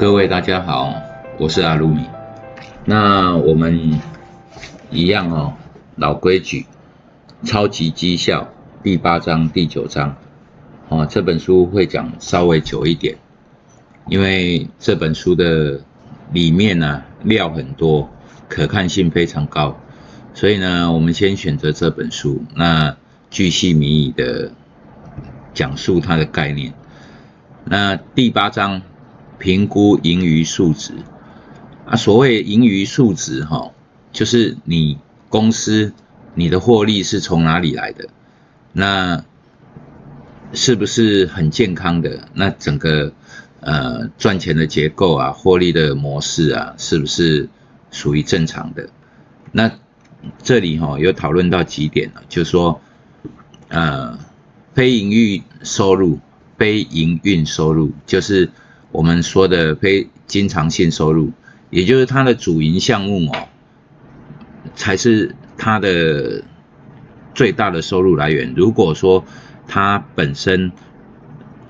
各位大家好，我是阿鲁米。那我们一样哦，老规矩，超级绩效第八章、第九章哦，这本书会讲稍微久一点，因为这本书的里面呢料很多，可看性非常高，所以呢，我们先选择这本书，那巨细靡遗的讲述它的概念。那第八章。评估盈余数值啊，所谓盈余数值哈，就是你公司你的获利是从哪里来的，那是不是很健康的？那整个呃赚钱的结构啊，获利的模式啊，是不是属于正常的？那这里哈有讨论到几点了，就是说呃非营运收入，非营运收入就是。我们说的非经常性收入，也就是它的主营项目哦，才是它的最大的收入来源。如果说它本身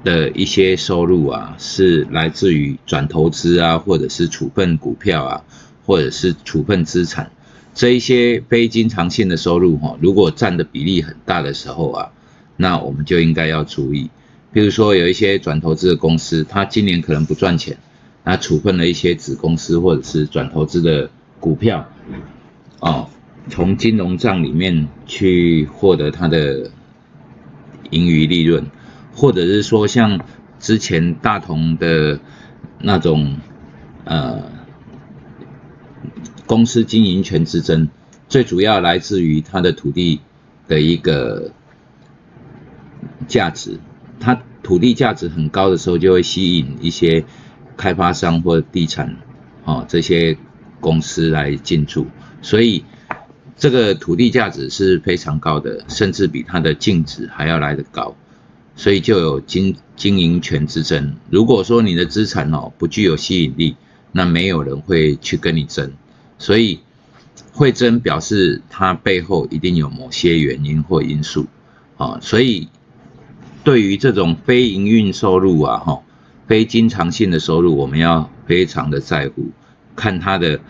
的一些收入啊，是来自于转投资啊，或者是处分股票啊，或者是处分资产这一些非经常性的收入哈，如果占的比例很大的时候啊，那我们就应该要注意。比如说有一些转投资的公司，它今年可能不赚钱，那处分了一些子公司或者是转投资的股票，哦，从金融账里面去获得它的盈余利润，或者是说像之前大同的那种呃公司经营权之争，最主要来自于它的土地的一个价值。它土地价值很高的时候，就会吸引一些开发商或地产，哦这些公司来进驻，所以这个土地价值是非常高的，甚至比它的净值还要来得高，所以就有经经营权之争。如果说你的资产哦不具有吸引力，那没有人会去跟你争，所以会争表示它背后一定有某些原因或因素，啊，所以。对于这种非营运收入啊，哈，非经常性的收入，我们要非常的在乎，看它的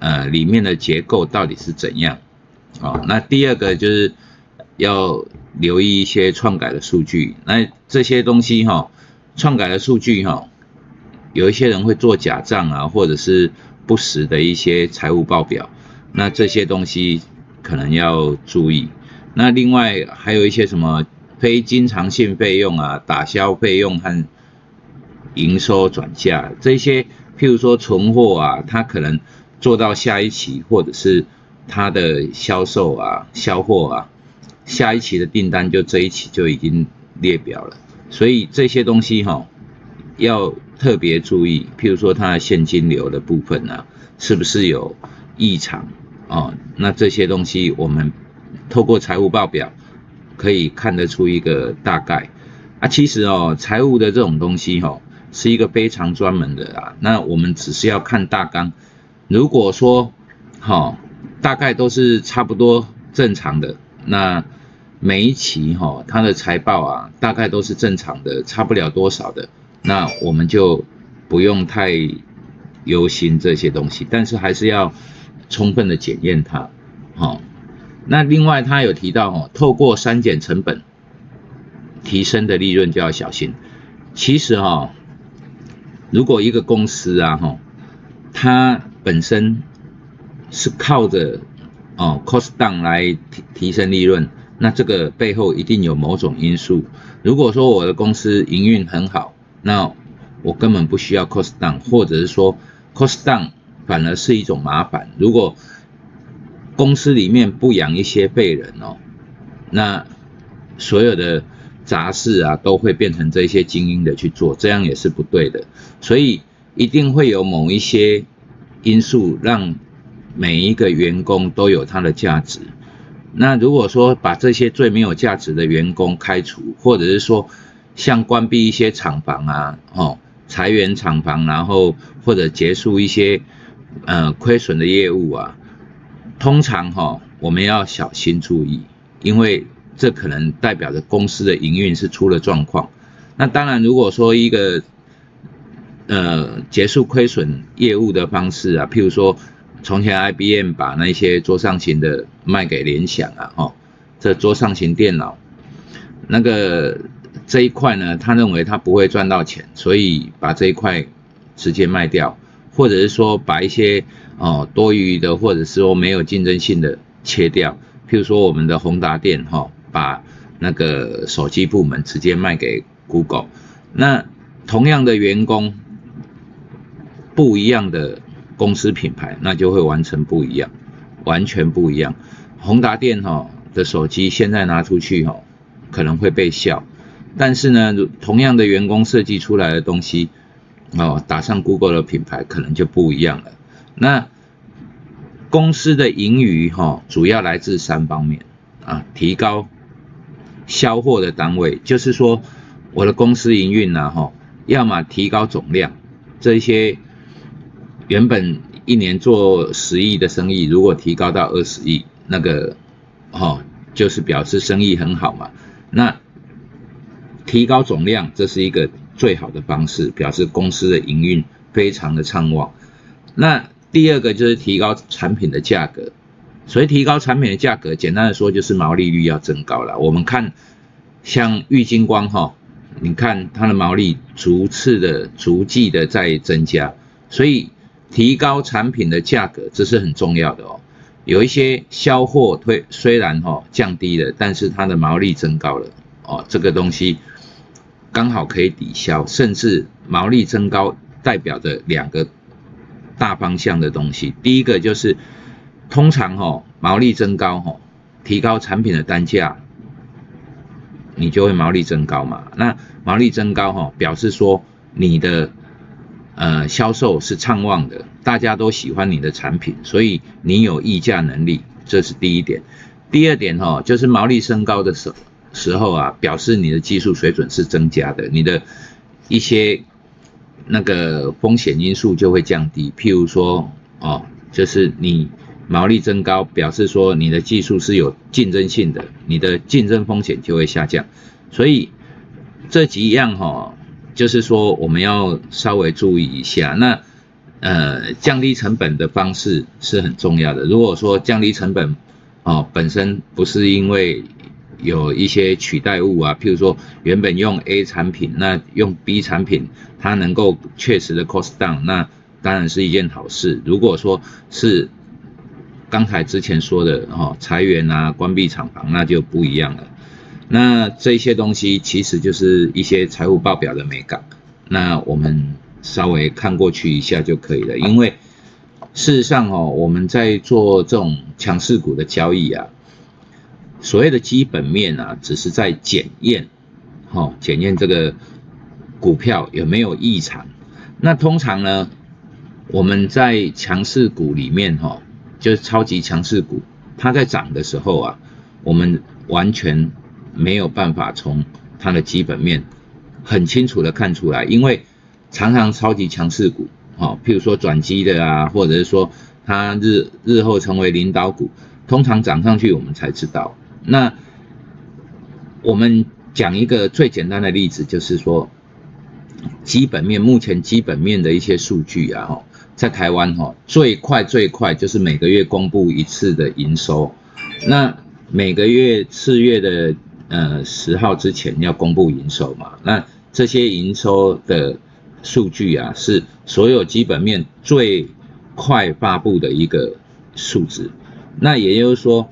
呃里面的结构到底是怎样，啊，那第二个就是要留意一些篡改的数据，那这些东西哈，篡改的数据哈，有一些人会做假账啊，或者是不实的一些财务报表，那这些东西可能要注意，那另外还有一些什么？非经常性费用啊，打消费用和营收转嫁这些，譬如说存货啊，它可能做到下一期，或者是它的销售啊、销货啊，下一期的订单就这一期就已经列表了，所以这些东西哈要特别注意，譬如说它的现金流的部分呢，是不是有异常啊？那这些东西我们透过财务报表。可以看得出一个大概啊，其实哦，财务的这种东西哈，是一个非常专门的啊。那我们只是要看大纲，如果说哈，大概都是差不多正常的，那每一期哈，它的财报啊，大概都是正常的，差不了多少的，那我们就不用太忧心这些东西，但是还是要充分的检验它，好。那另外他有提到哦，透过删减成本提升的利润就要小心。其实哈，如果一个公司啊哈，它本身是靠着哦 cost down 来提提升利润，那这个背后一定有某种因素。如果说我的公司营运很好，那我根本不需要 cost down，或者是说 cost down 反而是一种麻烦。如果公司里面不养一些废人哦，那所有的杂事啊都会变成这些精英的去做，这样也是不对的。所以一定会有某一些因素让每一个员工都有他的价值。那如果说把这些最没有价值的员工开除，或者是说像关闭一些厂房啊，哦，裁员厂房，然后或者结束一些呃亏损的业务啊。通常哈，我们要小心注意，因为这可能代表着公司的营运是出了状况。那当然，如果说一个呃结束亏损业务的方式啊，譬如说从前 IBM 把那些桌上型的卖给联想啊，哈，这桌上型电脑那个这一块呢，他认为他不会赚到钱，所以把这一块直接卖掉，或者是说把一些哦多余的或者是说没有竞争性的切掉，譬如说我们的宏达电哈，把那个手机部门直接卖给 Google，那同样的员工，不一样的公司品牌，那就会完成不一样，完全不一样。宏达电哈的手机现在拿出去哈，可能会被笑，但是呢，同样的员工设计出来的东西，哦，打上 Google 的品牌，可能就不一样了。那公司的盈余哈，主要来自三方面啊，提高。销货的单位，就是说我的公司营运呢，哈，要么提高总量，这些原本一年做十亿的生意，如果提高到二十亿，那个，哈，就是表示生意很好嘛。那提高总量，这是一个最好的方式，表示公司的营运非常的畅旺。那第二个就是提高产品的价格。所以提高产品的价格，简单的说就是毛利率要增高了。我们看像玉金光哈，你看它的毛利逐次的、逐季的在增加，所以提高产品的价格这是很重要的哦。有一些销货推虽然哈降低了，但是它的毛利增高了哦，这个东西刚好可以抵消，甚至毛利增高代表着两个大方向的东西，第一个就是。通常哈毛利增高哈，提高产品的单价，你就会毛利增高嘛。那毛利增高哈，表示说你的呃销售是畅旺的，大家都喜欢你的产品，所以你有议价能力，这是第一点。第二点哈，就是毛利升高的时时候啊，表示你的技术水准是增加的，你的一些那个风险因素就会降低。譬如说哦，就是你。毛利增高，表示说你的技术是有竞争性的，你的竞争风险就会下降。所以这几样哈，就是说我们要稍微注意一下。那呃，降低成本的方式是很重要的。如果说降低成本哦，本身不是因为有一些取代物啊，譬如说原本用 A 产品，那用 B 产品，它能够确实的 cost down，那当然是一件好事。如果说是刚才之前说的哈裁员啊，关闭厂房，那就不一样了。那这些东西其实就是一些财务报表的美感，那我们稍微看过去一下就可以了。因为事实上哦，我们在做这种强势股的交易啊，所谓的基本面啊，只是在检验，哈，检验这个股票有没有异常。那通常呢，我们在强势股里面哈。就是超级强势股，它在涨的时候啊，我们完全没有办法从它的基本面很清楚的看出来，因为常常超级强势股，哦，譬如说转机的啊，或者是说它日日后成为领导股，通常涨上去我们才知道。那我们讲一个最简单的例子，就是说基本面目前基本面的一些数据啊，哈。在台湾哈，最快最快就是每个月公布一次的营收，那每个月次月的呃十号之前要公布营收嘛，那这些营收的数据啊，是所有基本面最快发布的一个数字。那也就是说，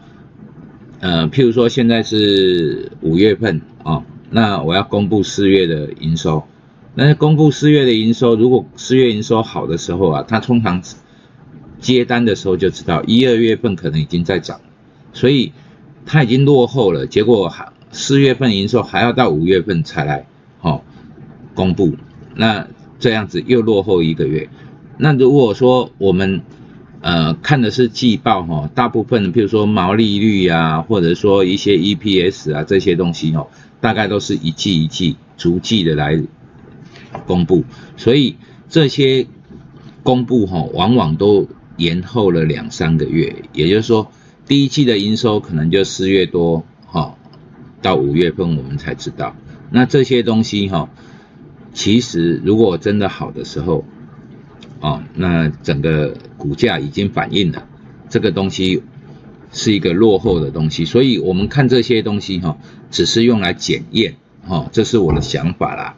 呃，譬如说现在是五月份啊，那我要公布四月的营收。那公布四月的营收，如果四月营收好的时候啊，它通常接单的时候就知道一二月份可能已经在涨，所以它已经落后了。结果还四月份营收还要到五月份才来，好公布，那这样子又落后一个月。那如果说我们呃看的是季报哈，大部分譬如说毛利率啊，或者说一些 EPS 啊这些东西哦，大概都是一季一季逐季的来。公布，所以这些公布哈，往往都延后了两三个月。也就是说，第一季的营收可能就四月多哈，到五月份我们才知道。那这些东西哈，其实如果真的好的时候，哦，那整个股价已经反映了这个东西是一个落后的东西，所以我们看这些东西哈，只是用来检验，哈，这是我的想法啦。